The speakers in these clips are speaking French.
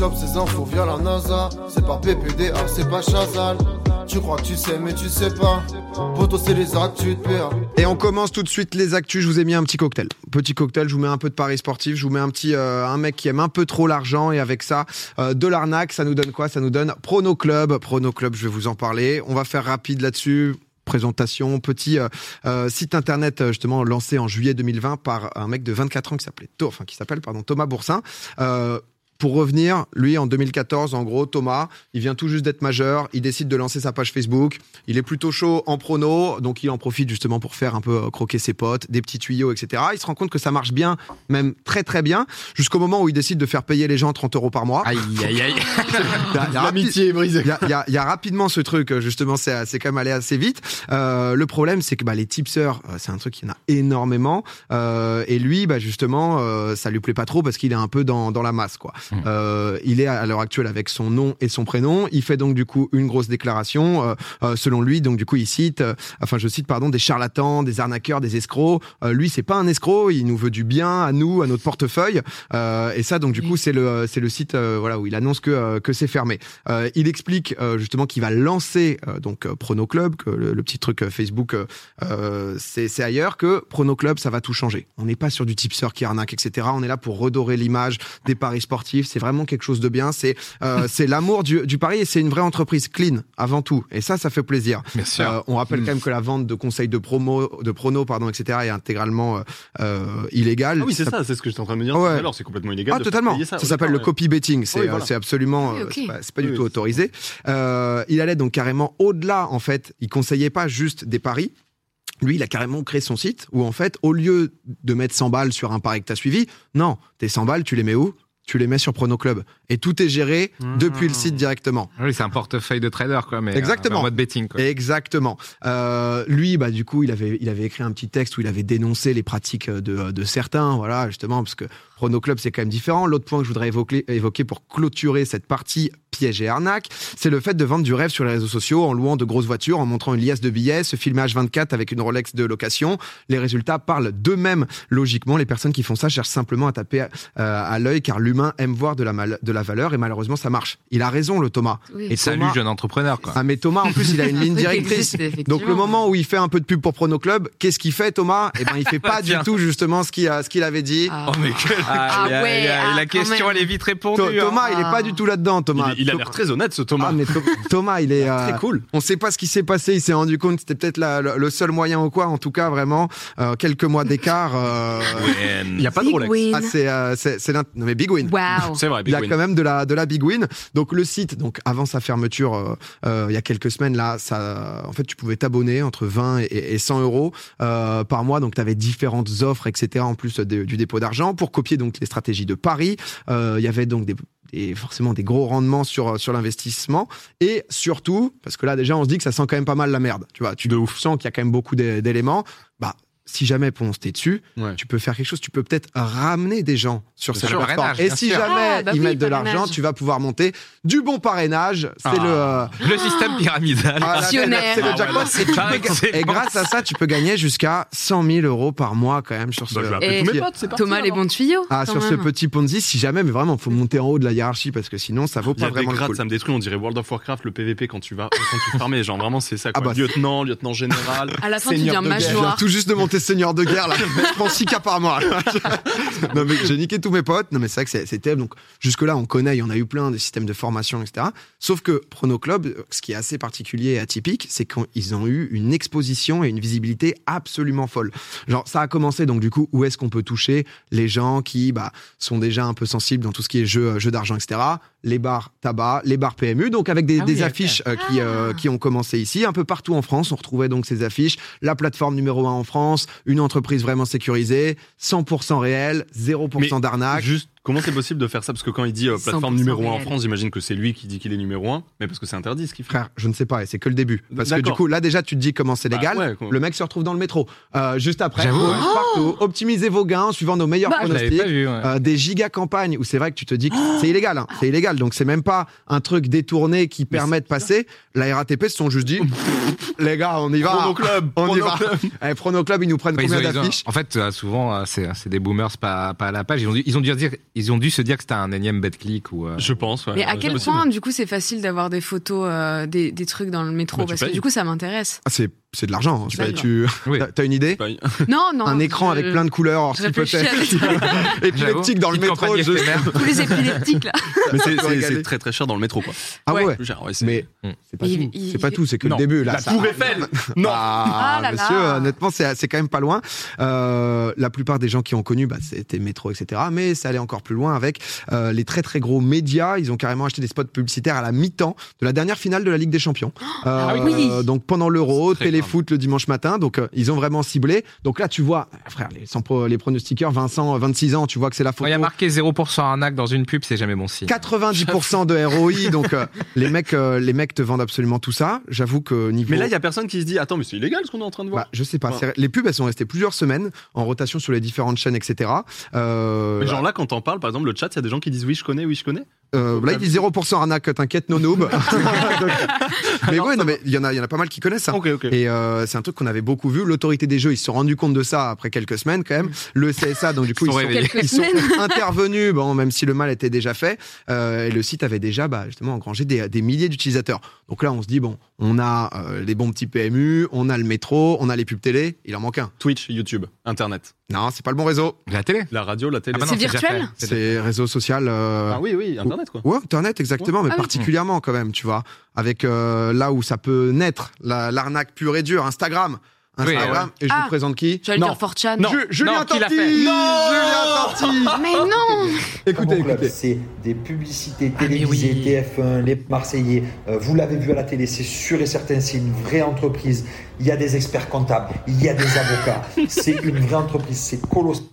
C'est c'est pas Chazal. Tu crois que tu sais, mais tu sais pas. C'est les actus PA. Et on commence tout de suite les actus. Je vous ai mis un petit cocktail. Petit cocktail, je vous mets un peu de paris sportif. Je vous mets un petit euh, un mec qui aime un peu trop l'argent et avec ça euh, de l'arnaque. Ça nous donne quoi? Ça nous donne Prono Club. Prono Club, je vais vous en parler. On va faire rapide là-dessus présentation, petit euh, site internet justement lancé en juillet 2020 par un mec de 24 ans qui s'appelait enfin qui s'appelle pardon Thomas Boursin. Pour revenir, lui, en 2014, en gros, Thomas, il vient tout juste d'être majeur, il décide de lancer sa page Facebook, il est plutôt chaud en prono, donc il en profite justement pour faire un peu euh, croquer ses potes, des petits tuyaux, etc. Il se rend compte que ça marche bien, même très très bien, jusqu'au moment où il décide de faire payer les gens 30 euros par mois. Aïe, aïe, aïe. L'amitié est brisée. il y, y y a rapidement ce truc, euh, justement, c'est c'est quand même allé assez vite. Euh, le problème, c'est que bah, les tipseurs, euh, c'est un truc qu'il y en a énormément. Euh, et lui, bah, justement, euh, ça lui plaît pas trop parce qu'il est un peu dans, dans la masse. quoi. Euh, il est à l'heure actuelle avec son nom et son prénom. Il fait donc du coup une grosse déclaration. Euh, euh, selon lui, donc du coup, il cite, euh, enfin, je cite, pardon, des charlatans, des arnaqueurs, des escrocs. Euh, lui, c'est pas un escroc. Il nous veut du bien à nous, à notre portefeuille. Euh, et ça, donc du coup, c'est le c'est le site euh, voilà où il annonce que euh, que c'est fermé. Euh, il explique euh, justement qu'il va lancer euh, donc Prono Club, que le, le petit truc Facebook, c'est c'est ailleurs que Prono Club, ça va tout changer. On n'est pas sur du tipster qui arnaque, etc. On est là pour redorer l'image des paris sportifs. C'est vraiment quelque chose de bien. C'est euh, c'est l'amour du, du pari et c'est une vraie entreprise clean avant tout. Et ça, ça fait plaisir. Bien sûr. Euh, on rappelle quand même que la vente de conseils de promo, de prono, pardon, etc. est intégralement euh, illégale. Ah oui, c'est ça, c'est ce que j'étais en train de me dire. Ouais. tout à l'heure, c'est complètement illégal. Ah, de totalement. Ça, Ça, s'appelle le copy betting. C'est Oui, voilà. c'est absolument, Oui, ok. c'est pas, c'est pas Oui, du tout autorisé. Euh, il allait donc carrément au-delà, en fait. Il conseillait pas juste des paris. Lui, il a carrément créé son site où, en fait, au lieu de mettre 100 balles sur un pari que tu as suivi, non, tes 100 balles, tu les mets où? Tu les mets sur Prono Club. Et tout est géré depuis le site directement. Oui, c'est un portefeuille de trader, quoi. Mais Exactement. euh, en mode betting, quoi. Exactement. Euh, lui, bah du coup, il avait, il avait écrit un petit texte où il avait dénoncé les pratiques de, de certains, voilà, justement, parce que Chrono Club, c'est quand même différent. L'autre point que je voudrais évoquer, évoquer pour clôturer cette partie piège et arnaque, c'est le fait de vendre du rêve sur les réseaux sociaux en louant de grosses voitures, en montrant une liasse de billets, se filmer H24 avec une Rolex de location. Les résultats parlent d'eux-mêmes. Logiquement, les personnes qui font ça cherchent simplement à taper euh, à l'œil car l'humain aime voir de la, mal- de la valeur et malheureusement, ça marche. Il a raison, le Thomas. Oui. Et Salut, Thomas- jeune entrepreneur, quoi. ah mais Thomas en plus il a une ligne directrice. existe. Donc le moment où il fait un peu de pub pour Prono Club, qu'est-ce qu'il fait Thomas? Eh ben il fait pas du tout justement ce qu'il a- ce qu'il avait dit. Ah. Oh, mais quel- Ah ouais, ah, la quand question, même. elle est vite répondue. Tho- hein. Thomas, il est pas du tout là-dedans Thomas. Il, il a l'air très honnête, ce Thomas. Ah mais Thomas il est euh, Très cool. On sait pas ce qui s'est passé, il s'est rendu compte que c'était peut-être le, le seul moyen ou quoi en tout cas vraiment euh, quelques mois d'écart euh, Il n'y a pas de Big Rolex. win. ah, c'est euh, c'est non mais big win. Waouh. C'est vrai, Il Big y a Win. quand même de la de la big win. Donc le site, donc avant sa fermeture, euh, euh, il y a quelques semaines là, ça, en fait, tu pouvais t'abonner entre 20 et, et 100 euros euh, par mois. Donc tu avais différentes offres, etc. En plus de- du dépôt d'argent pour copier donc les stratégies de Paris. Euh, Il y avait donc des forcément des gros rendements sur sur l'investissement et surtout parce que là déjà on se dit que ça sent quand même pas mal la merde tu vois tu De ouf. sens qu'il y a quand même beaucoup d'é- d'éléments bah si jamais Ponce t'es dessus, Ouais. tu peux faire quelque chose. Tu peux peut-être ramener des gens sur cette plateforme. Parrainage, Et si sûr. jamais Ah, bah ils oui, mettent de parrainage. l'argent, tu vas pouvoir monter du bon parrainage. C'est Ah. le euh, Le système pyramidal. voilà, c'est le- Ah jackpot. et, grâce à ça, tu peux gagner jusqu'à 100 000 euros par mois quand même sur ce. Bah, vais appeler Et mes potes, c'est parti. Thomas, les bons tuyaux. Ah, sur ce petit Ponzi, si jamais, mais vraiment, faut monter en haut de la hiérarchie parce que sinon, ça vaut pas vraiment le coup. ça me détruit. On dirait World of Warcraft, le PVP quand tu vas, quand tu farmais. Genre vraiment, c'est ça. Ah bah, lieutenant, lieutenant général. À la fin, tu deviens tout juste de monter seigneur de guerre là. Je prends 6 cas par mois. non mais j'ai niqué tous mes potes. Non mais c'est vrai que c'est- terrible. Donc jusque là on connaît, il y en a eu plein des systèmes de formation, etc. Sauf que Prono Club, ce qui est assez particulier et atypique, c'est qu'ils ont eu une exposition et une visibilité absolument folle. Genre ça a commencé donc du coup où est-ce qu'on peut toucher les gens qui bah, sont déjà un peu sensibles dans tout ce qui est jeu, jeu d'argent, etc. Les bars tabac, les bars PMU, donc avec des, Ah oui, affiches euh, qui, euh, qui ont commencé ici, un peu partout en France. On retrouvait donc ces affiches, la plateforme numéro un en France, une entreprise vraiment sécurisée, 100% réel, 0% Mais d'arnaque. Juste, comment c'est possible de faire ça? Parce que quand il dit euh, plateforme 100% numéro 1 en. France, j'imagine que c'est lui qui dit qu'il est numéro 1, mais parce que c'est interdit ce qu'il fait. Frère, je ne sais pas, et c'est que le début. Parce que du coup, là déjà, tu te dis comment c'est Bah, légal. ouais, quoi. le mec se retrouve dans le métro. Euh, juste après, ouais. partout, optimisez vos gains en suivant nos meilleurs Bah, pronostics. pas vu, ouais. Euh, des giga campagnes où c'est vrai que tu te dis que c'est illégal, hein, c'est illégal. Donc c'est même pas un truc détourné qui permet de passer. La RATP se sont juste dit, les gars, on y va. Prono Club, on y va. Club. Eh, Prono Club, ils nous prennent combien d'affiches? En fait, souvent, c'est des boomers pas, pas à la page. Ils ont, dû, ils ont dû dire ils ont dû se dire que c'était un énième BetClick ou. euh, Je pense, ouais. Mais à quel point, du coup, c'est facile d'avoir des photos, euh, des, des trucs dans le métro? Bah, Parce que du coup, ça m'intéresse. Ah, c'est c'est de l'argent. hein. Tu payes. tu Oui. t'as une idée? Pareil. Non, non. Un écran je- avec plein de couleurs, être. Épileptique dans le métro. je-. Tous les épileptiques, là. Mais c'est- très très cher dans le métro, quoi. Ah ouais. Plus cher, ouais, c'est- Mais Mm. c'est pas Il- tout. il- C'est pas tout, c'est que Non. le début. Là, La ça- Tour Eiffel Non Ah, Ah là monsieur, là. honnêtement, c'est c'est quand même pas loin. Euh, la plupart des gens qui ont connu, bah, c'était métro, etc. Mais ça allait encore plus loin avec euh, les très très gros médias. Ils ont carrément acheté des spots publicitaires à la mi-temps de la dernière finale de la Ligue des Champions. ah Euh, oui. Donc pendant l'Euro, Très téléfoot le dimanche matin. Donc euh, ils ont vraiment ciblé. Donc là, tu vois, frère, les, sans pro- les pronostiqueurs, Vincent, euh, 26 ans, tu vois que c'est la Quand photo. il y a marqué 0% arnaque dans une pub, c'est jamais bon signe. 90% de ROI, donc euh, les mecs, euh, les mecs te vendent absolument tout ça. J'avoue que niveau Mais là, il y a personne qui se dit Attends, mais c'est illégal ce qu'on est en train de voir. Bah, je sais pas. Ouais. Les pubs, elles sont restées plusieurs semaines en rotation sur les différentes chaînes, etc. Euh, Mais genre là, quand t'en parles, par exemple, le chat, il y a des gens qui disent Oui, je connais, oui, je connais. Euh, là, il dit 0% arnaque, t'inquiète, no noob. Mais ouais, non, mais il y en a, il y en a pas mal qui connaissent ça. Ok, ok. Et euh, c'est un truc qu'on avait beaucoup vu. L'autorité des jeux, ils se sont rendus compte de ça après quelques semaines quand même. Le CSA, donc du coup, Ils ils sont ils sont intervenus, bon, même si le mal était déjà fait. Euh, et le site avait déjà, bah, justement, engrangé des, des milliers d'utilisateurs. Donc là, on se dit bon, on a euh, les bons petits PMU, on a le métro, on a les pubs télé. Il en manque un. Twitch, YouTube, Internet. Non, c'est pas le bon réseau. La télé La radio, la télé. Ah bah C'est virtuel. C'est réseau social. euh, Ah oui, oui, Internet, quoi. Ouais, Internet, exactement, mais Ah oui. particulièrement quand même, tu vois. Avec euh, là où ça peut naître, la- l'arnaque pure et dure, Instagram. Oui, Instagram, et je Ah. vous présente qui dire 4chan. Non. Ju- Julien Tanti Julien Tanti Mais non Écoutez, écoutez. c'est des publicités Ah, télévisées, oui. TF1, les Marseillais. Euh, vous l'avez vu à la télé, c'est sûr et certain, c'est une vraie entreprise. Il y a des experts comptables, il y a des avocats. C'est une vraie entreprise, c'est colossal.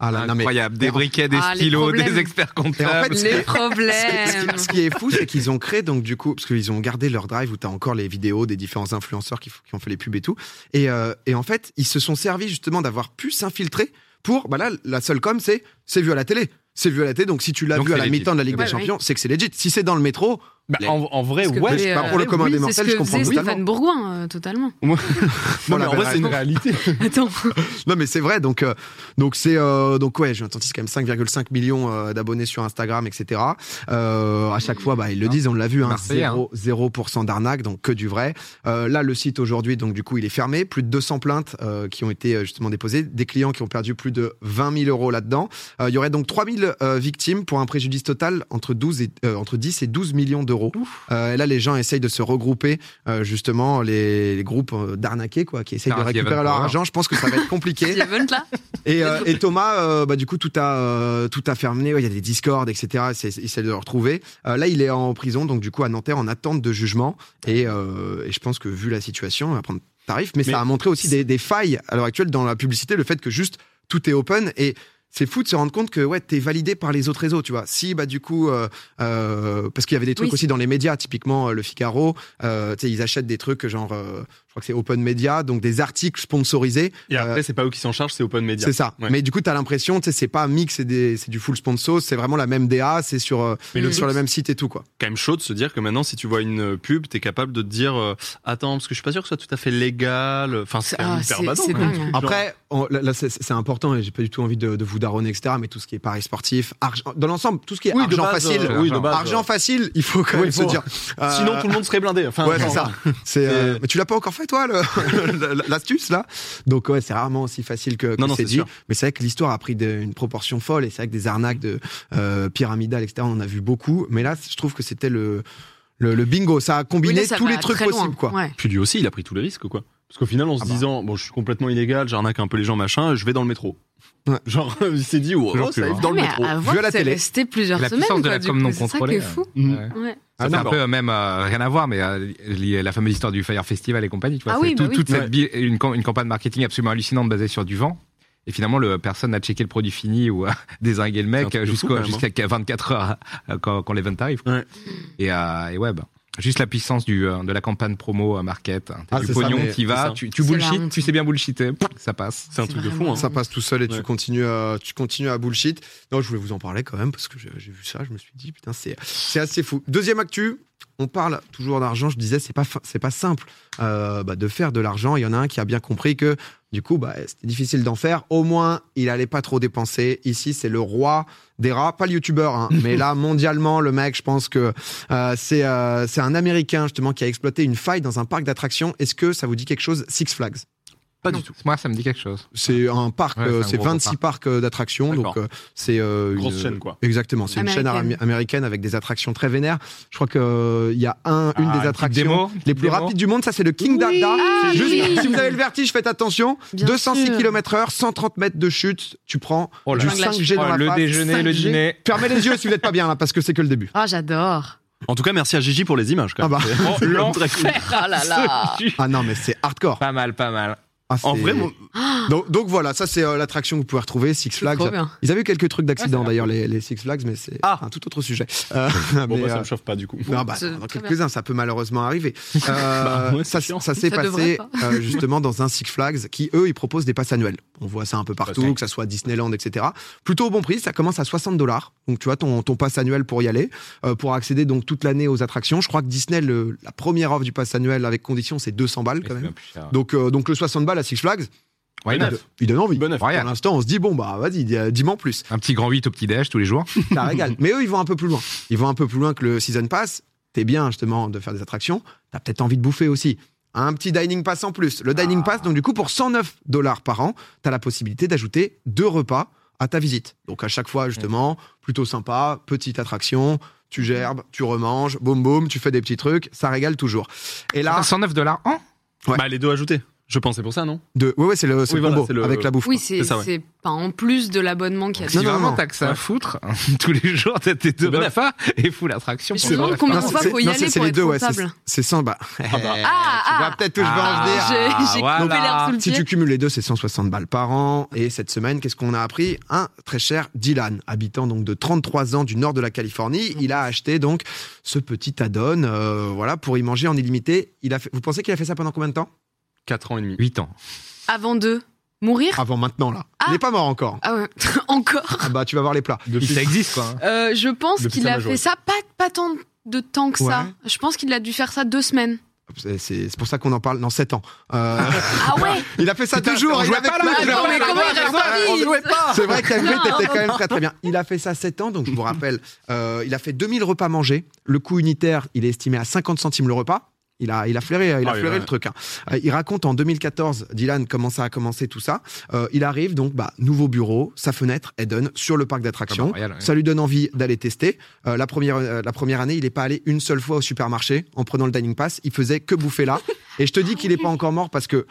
Ah là, non, mais- Incroyable. Des mais en- briquets, des Ah, les stylos, problèmes. des experts Et en comptables. fait, Les problèmes Ce qui, est fou, c'est qu'ils ont créé donc du coup, parce qu'ils ont gardé leur drive où t'as encore les vidéos des différents influenceurs qui, ont fait les pubs et tout. Et, euh, et en fait, ils se sont servis justement d'avoir pu s'infiltrer pour, bah là, la seule com, c'est c'est vu à la télé. C'est vu à la télé, donc si tu l'as vu à la mi-temps de la Ligue Ouais, des ouais. Champions, c'est que c'est legit. Si c'est dans le métro, Bah, en, en vrai, ouais. faisait, pas pour le euh, commun oui, des mortels, je comprends totalement. Stéphane Bourgoin, euh, totalement. Non, mais en vrai, c'est une réalité. Attends. Non mais c'est vrai donc euh, donc c'est euh, donc ouais j'ai entendu c'est quand même 5,5 millions euh, d'abonnés sur Instagram etc euh, à chaque fois bah ils le disent on l'a vu hein, Marseillais, hein. 0, 0% d'arnaque donc que du vrai Euh, là le site aujourd'hui donc du coup il est fermé plus de 200 plaintes euh, qui ont été euh, justement déposées des clients qui ont perdu plus de 20 000 euros là-dedans Euh, il y aurait donc 3 000 euh, victimes pour un préjudice total entre 12 et euh, entre 10 et 12 millions d'euros Euh, et là les gens essayent de se regrouper euh, justement les, les groupes euh, d'arnaqués quoi qui essayent de récupérer leur argent je pense que ça va être compliqué là et, euh, et Thomas, bah, du coup, tout a, tout a fermé. Ouais, Il y a des discords, etc. Il essaie de le retrouver. Là, il est en prison, donc du coup, à Nanterre, en attente de jugement. Et, et je pense que vu la situation, il va prendre tarif. Mais, Mais ça a montré aussi des, des failles à l'heure actuelle dans la publicité, le fait que juste tout est open. Et c'est fou de se rendre compte que ouais, t'es validé par les autres réseaux, tu vois. Si bah du coup, euh, euh, parce qu'il y avait des trucs Oui. aussi dans les médias, typiquement euh, le Figaro, euh, tu sais, ils achètent des trucs genre, euh, crois que c'est Open Media, donc des articles sponsorisés. Et après, c'est pas eux qui s'en chargent, c'est Open Media. C'est ça. Ouais. Mais du coup, tu as l'impression, tu sais, c'est pas un mix, c'est du full sponsor, c'est vraiment la même DA, c'est sur, euh, Mais le sur le même site et tout, quoi. quand même chaud de se dire que maintenant, si tu vois une pub, t'es capable de te dire euh, Attends, parce que je suis pas sûr que ce soit tout à fait légal. Enfin, c'est Ah, hyper badant. Après, on- là, là, c'est important et j'ai pas du tout envie de, de vous daronner, etc. Mais tout ce qui est paris sportif, argent, dans l'ensemble, tout ce qui est Oui, de argent base, facile, euh, oui, de base, argent euh, facile, il faut quand Oui, même se dire. euh, Sinon, tout le monde serait blindé. Enfin, Ouais, c'est ça. Euh, mais tu l'as pas encore fait, toi, le- l'astuce, là Donc, ouais, c'est rarement aussi facile que, c'est dit. sûr. Mais c'est vrai que l'histoire a pris de- une proportion folle et c'est vrai que des arnaques de euh, pyramidales, etc., on en a vu beaucoup. Mais là, je trouve que c'était le, le, le bingo. Ça a combiné ça tous va les trucs loin. possibles, quoi. Ouais. Puis lui aussi, il a pris tous les risques, quoi. Parce qu'au final, en se Ah bah. disant, bon, je suis complètement illégal, j'arnaque un peu les gens, machin, je vais dans le métro. Ouais. Genre, il s'est dit, oh, Toujours oh, ça arrive dans le métro. Vu à la télé. resté plusieurs La semaines. de quoi, la du com coup, non c'est ça qui contrôlée. est fou. Ouais. Ah, Ça fait un d'accord. peu euh, même euh, rien à voir, mais euh, lié la fameuse histoire du Fire Festival et compagnie. Tu vois, Ah c'est oui, tout- bah oui. toute cette Ouais. une, cam- une campagne marketing absolument hallucinante basée sur du vent. Et finalement, le, personne n'a checké le produit fini ou a désingué le mec quand même, hein. jusqu'à 24 heures euh, quand, quand l'event arrive. Ouais. Et, euh, et ouais, bah, juste la puissance du, euh, de la campagne promo euh, market. Ah, du pognon qui va, tu, tu bullshit, tu sais bien bullshiter, ça passe. C'est un truc de fou. Hein. Ça passe tout seul et tu continues à, tu continues à bullshit. Non, je voulais vous en parler quand même parce que j'ai vu ça, je me suis dit putain c'est assez fou. Deuxième actu, on parle toujours d'argent. Je disais, c'est pas c'est pas simple euh, bah, de faire de l'argent. Il y en a un qui a bien compris que du coup, bah, c'était difficile d'en faire. Au moins, il allait pas trop dépenser. Ici, c'est le roi des rats, pas le youtubeur, hein, mais là, mondialement, le mec, je pense que euh, c'est euh, c'est un Américain justement qui a exploité une faille dans un parc d'attractions. Est-ce que ça vous dit quelque chose, Six Flags? Pas Non, du tout. Moi, ça me dit quelque chose. C'est un parc, Ouais, euh, c'est un c'est gros 26 parc. parcs euh, d'attractions, donc euh, c'est euh, Grosse une- chaîne, quoi. Exactement, c'est une chaîne Américaine. avec des attractions très vénères. Je crois que euh, il y a un, une Ah, des attractions démo, les plus démo. rapides du monde. Ça, c'est le King Oui. Dada. Ah, Juste, oui. si vous avez le vertige, faites attention. Bien 206 sûr. km/h, 130 mètres de chute. Tu prends Oh du là. 5G dans Oh, la le face. déjeuner, le 5G. dîner. Fermez les yeux si vous n'êtes pas bien là, parce que c'est que le début. Ah, j'adore. En tout cas, merci à Gigi pour les images. Quand Ah bah. C'est- Oh, l'enfer. Ah là là. Ah non, mais c'est hardcore. Pas mal, pas mal. Ah, En vrai, mon- donc, donc voilà, ça c'est euh, l'attraction que vous pouvez retrouver, Six Flags. Ils avaient eu quelques trucs d'accident Ouais, d'ailleurs, les, les Six Flags, mais c'est Ah. un tout autre sujet. Euh, bon, mais, bah, ça euh, me chauffe pas du coup. Ah bah, dans quelques-uns, ça peut malheureusement arriver. Euh, Bah, ouais, ça s'est passé euh, justement dans un Six Flags qui, eux, ils proposent des passes annuelles. On voit ça un peu partout, que ça soit Disneyland, etc. Plutôt au bon prix, ça commence à 60 dollars. Donc tu vois ton, ton pass annuel pour y aller, euh, pour accéder donc toute l'année aux attractions. Je crois que Disney, le- la première offre du pass annuel avec condition, c'est 200 balles quand même. euh, donc le 60 balles à Six Flags, Why il, donne- il donne envie. Bon neuf. Pour l'instant, on se dit bon bah vas-y, dis- dis-moi en plus. Un petit grand 8 au petit-déj tous les jours. Ça régale. Mais eux, ils vont un peu plus loin. Ils vont un peu plus loin que le Season Pass. T'es bien, justement, de faire des attractions. T'as peut-être envie de bouffer aussi. Un petit Dining Pass en plus. Le Dining Pass, donc du coup, pour 109 dollars par an, t'as la possibilité d'ajouter deux repas à ta visite. Donc à chaque fois, justement, plutôt sympa, petite attraction. Tu gerbes, tu remanges, boum boum, tu fais des petits trucs, ça régale toujours. Et là, 109 dollars Ouais. Bah, les deux ajoutés. Je pensais pour ça, non? De... ouais, ouais, c'est le, c'est Oui, le voilà, combo c'est le- avec la bouffe. Oui, c'est ça, ouais. c'est pas en plus de l'abonnement qu'il y a Si Non, non, vraiment non. t'as que ça à foutre, tous les jours t'as tes deux repas et full attraction. Mais je me demande combien Non, de fois faut y non, aller pour les être deux, ouais, c'est- rentable. C'est 100, bah. Ah, tu vois ah. peut-être où je vais en venir. J'ai voilà. coupé l'air sous le Si tu cumules les deux, c'est 160 balles par an. Et cette semaine, qu'est-ce qu'on a appris? Un très cher Dylan, habitant donc de 33 ans du nord de la Californie. Il a acheté donc ce petit add-on, euh, voilà, pour y manger en illimité. Il a vous pensez qu'il a fait ça pendant combien de temps? 4 ans et demi. 8 ans. Avant de mourir? Avant maintenant, là. Ah. Il n'est pas mort encore. Ah ouais, encore? Ah bah, tu vas voir les plats. Depuis ça existe quoi. hein. Euh, je pense qu'il a majorité. fait ça pas, pas tant de temps que ça. Ouais. Je pense qu'il a dû faire ça deux semaines. C'est c'est- pour ça qu'on en parle dans 7 ans. Euh, Ah ouais il a fait ça deux jours. il jouait avait pas là. C'est vrai qu'Hagrid Non. était quand même très très bien. Il a fait ça 7 ans, donc je vous rappelle, euh, il a fait 2000 repas mangés. Le coût unitaire, il est estimé à 50 centimes le repas. Il a, il a flairé, il a Ah flairé ouais. le truc. hein. Euh, il raconte en 2014, Dylan, comment ça a commencé tout ça. Euh, il arrive donc, bah, nouveau bureau, sa fenêtre, Eden, sur le parc d'attractions. Ah bah, ouais. Ça lui donne envie d'aller tester. Euh, la, première, euh, la première année, il n'est pas allé une seule fois au supermarché en prenant le dining pass. Il faisait que bouffer là. Et je te dis qu'il n'est pas encore mort parce que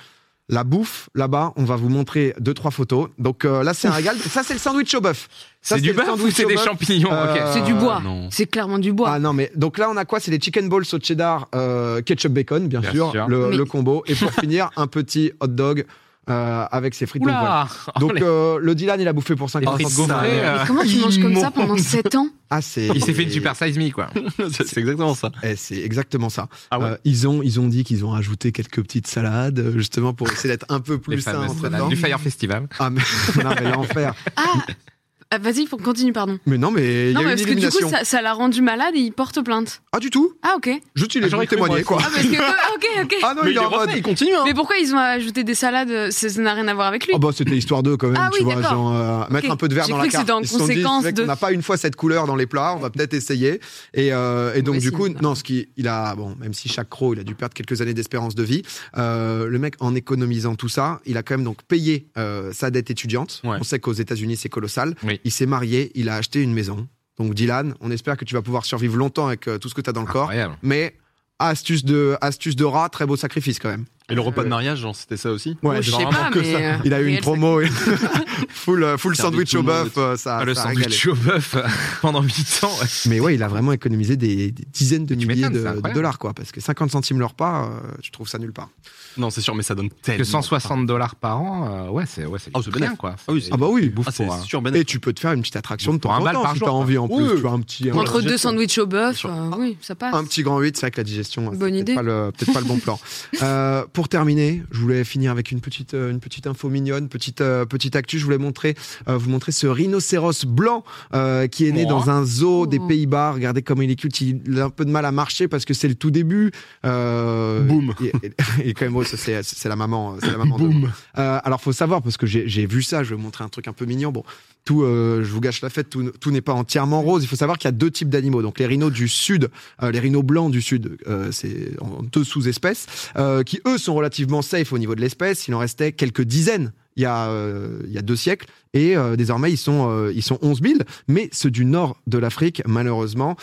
la bouffe, là-bas, on va vous montrer deux, trois photos. Donc euh, là, c'est un régal. Ça, c'est le sandwich au bœuf. C'est du bœuf ou c'est des champignons Euh, Ok. C'est du bois. non. C'est clairement du bois. Ah non, mais donc là, on a quoi? C'est des chicken balls au cheddar, euh, ketchup bacon, bien, Bien sûr, sûr. Le, Mais- le combo. Et pour finir, un petit hot dog euh, avec ses frites. Donc, voilà. Donc euh, le Dylan, il a bouffé pour 50 les frites gaufrées, euh, comment tu manges comme ça pendant 7 ans? Ah, c'est. Il s'est fait une super size me quoi. c'est exactement ça. Eh, c'est exactement ça. Ah ouais Euh, ils ont ils ont dit qu'ils ont ajouté quelques petites salades euh, justement pour essayer d'être un peu plus sain du Fire Festival. Ah mais, non, mais l'enfer. Ah Ah, Vas-y, faut continue, pardon. Mais non mais il y Non, a eu une parce que du élimination. coup, ça ça l'a rendu malade et il porte plainte. Ah du tout? Ah, ok. Juste il Ah, est j'aurais venu cru, témoigner moi. quoi. Ah, parce que. ah, ok, ok. Ah non Mais il est il est en mode. refait, il continue. Hein. Mais pourquoi ils ont ajouté des salades Ça ça n'a rien à voir avec lui? Oh bah c'était histoire d'eux quand même, Ah tu oui, vois, d'accord. genre euh, mettre un peu de verre J'ai dans cru la que carte. c'était en Ils se sont dit, conséquence c'est vrai de- qu'on n'a pas une fois cette couleur dans les plats, on va peut-être essayer. Et, euh, et donc Ouais, du si, coup, bah. non, ce qui, il a, bon, même si chaque croc, il a dû perdre quelques années d'espérance de vie, euh, le mec en économisant tout ça, il a quand même donc payé euh, sa dette étudiante. Ouais. On sait qu'aux États-Unis c'est colossal. Oui. Il s'est marié, il a acheté une maison. Donc Dylan, on espère que tu vas pouvoir survivre longtemps avec euh, tout ce que tu as dans le corps. Incroyable. Mais astuce de, astuce de rat, très beau sacrifice quand même. Et le repas de mariage, genre, c'était ça aussi Moi, je genre sais vraiment pas, que mais, ça. euh, Il a eu une promo, full, euh, full sandwich au bœuf, euh, ça, Ah, le ça sandwich au bœuf euh, pendant 8 ans. ouais. Mais ouais, il a vraiment économisé des, des dizaines de milliers de, dollars, quoi. Parce que 50 centimes le repas, euh, je trouve ça nulle part. Non, c'est sûr, mais ça donne tellement. Que 160 dollars par an, euh, ouais, c'est ouais, c'est Oh, bénef. quoi. Ah oui, Ah bah oui. bouffe Ah, pour, euh, sûr, Et tu peux te faire une petite attraction de temps un en bal temps si t'as envie en plus. Oui. Tu vois, un petit, un, Entre deux sandwichs au bœuf, euh, oui, ça passe. un petit grand 8, c'est vrai que la digestion, c'est Bonne idée. peut-être pas le bon plan. Pour terminer, je voulais finir avec une petite, euh, une petite info mignonne, petite, euh, petite actu. Je voulais montrer, euh, vous montrer ce rhinocéros blanc qui est né Oh. dans un zoo des Oh. Pays-Bas. Regardez comment il est cute. Il a un peu de mal à marcher parce que c'est le tout début. Boum. Et, et- et quand même, oh, c'est la maman. La maman. de- Euh, alors, faut savoir parce que j'ai vu ça. Je vais vous montrer un truc un peu mignon. Bon, tout, euh, je vous gâche la fête. Tout, tout n'est pas entièrement rose. Il faut savoir qu'il y a deux types d'animaux. Donc, les rhinos du sud, euh, les rhinos blancs du sud, euh, c'est en deux sous-espèces qui eux sont relativement safe au niveau de l'espèce. Il en restait quelques dizaines. Il y a, euh, il y a deux siècles et euh, désormais ils sont euh, ils sont 11 000 mais ceux du nord de l'Afrique malheureusement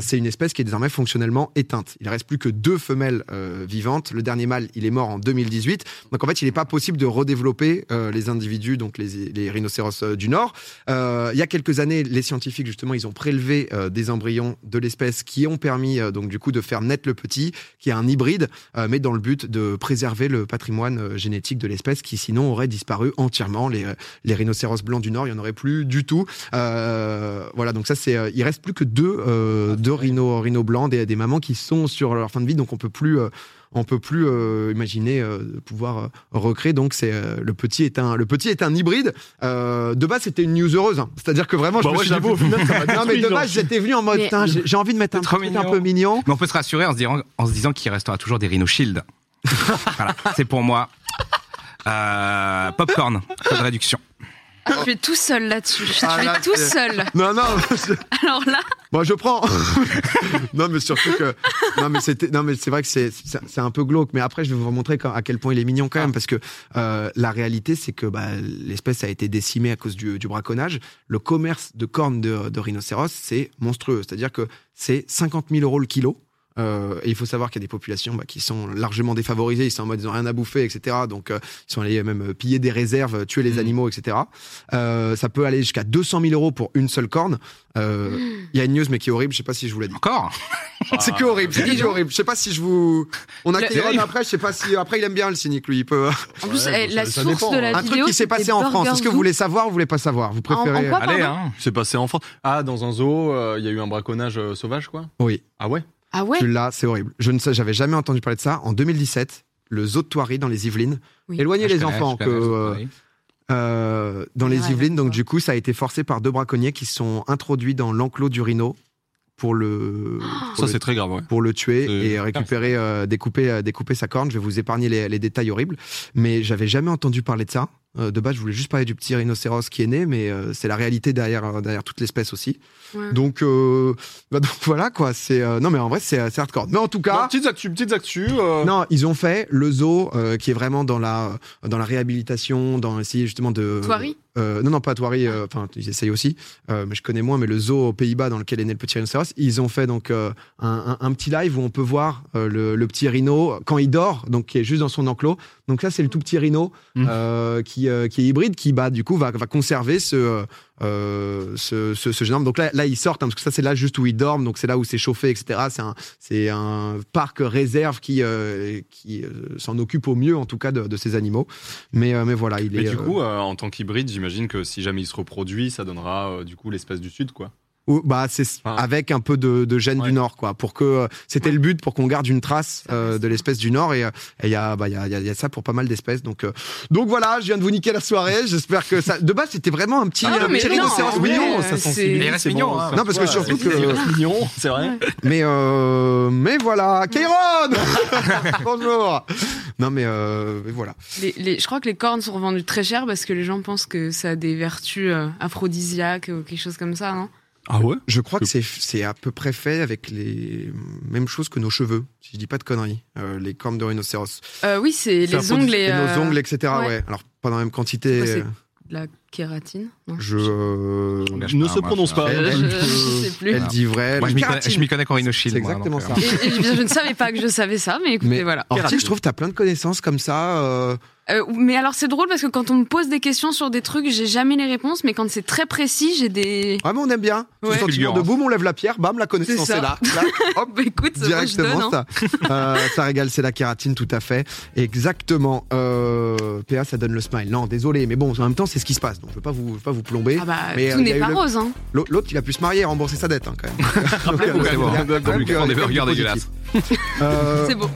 c'est une espèce qui est désormais fonctionnellement éteinte. Il reste plus que deux femelles vivantes. Le dernier mâle il est mort en 2018 donc en fait il n'est pas possible de redévelopper les individus donc les, les rhinocéros du nord. Il y a quelques années les scientifiques justement ils ont prélevé des embryons de l'espèce qui ont permis donc du coup de faire naître le petit qui est un hybride mais dans le but de préserver le patrimoine génétique de l'espèce qui sinon aurait disparu entièrement les, euh, les rhinocéros blancs du Nord, il n'y en aurait plus du tout. Euh, voilà, donc ça, c'est, euh, il reste plus que deux, euh, deux rhinos, rhinos blancs, des, des mamans qui sont sur leur fin de vie, donc on peut plus. euh, on peut plus euh, imaginer euh, de pouvoir euh, recréer. Donc c'est euh, le petit est un le petit est un hybride. Euh, de base c'était une news heureuse. hein. C'est-à-dire que vraiment je Bah me ouais, suis dit final, ça non mais de base j'étais venu en mode j'ai envie de mettre un truc un mignon. peu mignon. Mais on peut se rassurer en se disant, en se disant qu'il restera toujours des Rhino Shield. voilà, c'est pour moi. Euh, popcorn, pas de réduction. Ah, tu es tout seul là-dessus. Tu Ah, es là, tout seul. Non non. je- Alors là, Bon, je prends. non, mais surtout que non, mais c'était non, mais c'est vrai que c'est c'est un peu glauque. Mais après, je vais vous montrer à quel point il est mignon quand même, parce que euh, la réalité, c'est que bah, l'espèce a été décimée à cause du, du braconnage. Le commerce de cornes de, de rhinocéros, c'est monstrueux. C'est-à-dire que c'est 50 000 euros le kilo. Euh, et il faut savoir qu'il y a des populations bah, qui sont largement défavorisées, ils sont en mode ils ont rien à bouffer, etc. Donc euh, ils sont allés même euh, piller des réserves, euh, tuer les Mhm. animaux, etc. Euh, ça peut aller jusqu'à 200 000 euros pour une seule corne. Euh, Il y a une news mais qui est horrible, je sais pas si je vous l'ai dit. Encore? C'est que horrible, c'est que horrible. Je sais pas si je vous. On a Kéron après, je sais pas si après il aime bien le cynique lui. Il peut. en plus, Ouais, eh, la ça- ça source dépend, de hein. la Un vidéo. truc qui s'est passé en France. Est-ce que vous voulez savoir ou vous voulez pas savoir? Vous En- en préférez quoi Allez, hein. C'est passé en France. Ah, dans un zoo, euh, il y a eu un braconnage euh, sauvage, quoi? Oui, Ah ouais? Ah ouais l'as, c'est horrible. Je ne sais, j'avais jamais entendu parler de ça. En 2017, le zoo de Thoiry dans les Yvelines. Oui. Éloignez Ah, les connais, enfants que euh, euh, dans les Yvelines. Donc du coup, ça a été forcé par deux braconniers qui sont introduits dans l'enclos du rhino pour le pour Ça, c'est très grave, ouais. pour le tuer et récupérer, euh, découper, découper sa corne. Je vais vous épargner les, les détails horribles, mais j'avais jamais entendu parler de ça. Euh, de base, je voulais juste parler du petit rhinocéros qui est né, mais euh, c'est la réalité derrière, euh, derrière toute l'espèce aussi. Ouais. Donc, euh, bah, donc voilà quoi. C'est euh, non, mais en vrai, c'est hardcore. Mais en tout cas. petites actus, petites actus. euh, Non, ils ont fait le zoo euh, qui est vraiment dans la dans la réhabilitation, dans essayer justement de Thoiry euh, non non pas Thoiry, euh, enfin ils essayent aussi, euh, mais je connais moins. Mais le zoo aux Pays-Bas dans lequel est né le petit rhinocéros, ils ont fait donc un, un- un petit live où on peut voir le, le petit rhino quand il dort, donc qui est juste dans son enclos. Donc ça c'est le tout petit rhino Mm. euh, qui qui est hybride, qui bah du coup va va conserver ce euh, ce, ce, ce jeune homme. Donc là, là ils sortent, hein, parce que ça c'est là juste où ils dorment, donc c'est là où c'est chauffé, etc. C'est un, c'est un parc réserve qui, euh, qui euh, s'en occupe au mieux, en tout cas, de, de ces animaux. Mais, mais voilà, il Mais est. du euh, coup, en tant qu'hybride, j'imagine que si jamais il se reproduit, ça donnera du coup l'espèce du sud, quoi. Ou- bah, c'est avec un peu de, de gène Ouais. du Nord, quoi, pour que euh, c'était Ouais. le but pour qu'on garde une trace euh, de l'espèce du Nord et euh, il y a, bah, il y a, il y a- y a ça pour pas mal d'espèces. Donc, euh, donc voilà, je viens de vous niquer la soirée. J'espère que ça. De base, c'était vraiment un petit, Ah un mais petit non, vrai, mignon. euh, ça c'est- sensibilise, Il mignon, bon, hein. Non, parce que surtout il que- reste mignon, c'est vrai. Mais euh, mais voilà, Kéron Bonjour. Non mais, euh, mais voilà. Les- les- je crois que les cornes sont revendues très cher parce que les gens pensent que ça a des vertus euh, aphrodisiaques ou quelque chose comme ça, non? Ah ouais Je crois que c'est c'est à peu près fait avec les mêmes choses que nos cheveux, si je dis pas de conneries. Euh, les cornes de rhinocéros. euh, Oui, c'est les ongles et, et nos euh, ongles, etc. Ouais. ouais. Alors pas dans la même quantité. Euh, de la kératine. non je euh, Ne pas, se prononce pas. Elle- Je- elle je peut- sais plus. Elle dit vrai. Moi, je m'y connais, qu'en Rhino Shield. C'est moi, exactement donc, ça. euh, Et- et je ne savais pas que je savais ça, mais écoutez, Mais voilà. Orti, je trouve que t'as plein de connaissances comme ça. euh, Euh, mais alors c'est drôle parce que quand on me pose des questions sur des trucs, j'ai jamais les réponses, mais quand c'est très précis, j'ai des. Ah mais on aime bien. Ouais. Ce sentiment de boum, on lève la pierre, bam, la connaissance est là. Là, hop, Bah écoute, moi, je directement donne. hein. ça. Euh, ça régale, c'est la kératine, tout à fait. Exactement. Euh, PA, ça donne le smile. Non, désolé, mais bon, en même temps, c'est ce qui se passe. Donc je veux pas vous, je veux pas vous plomber. Ah bah Mais, euh, tout a n'est pas le- rose, hein. L'autre, il a pu se marier et rembourser sa dette, hein, quand même. A quand même dégueulasses. Euh, C'est beau.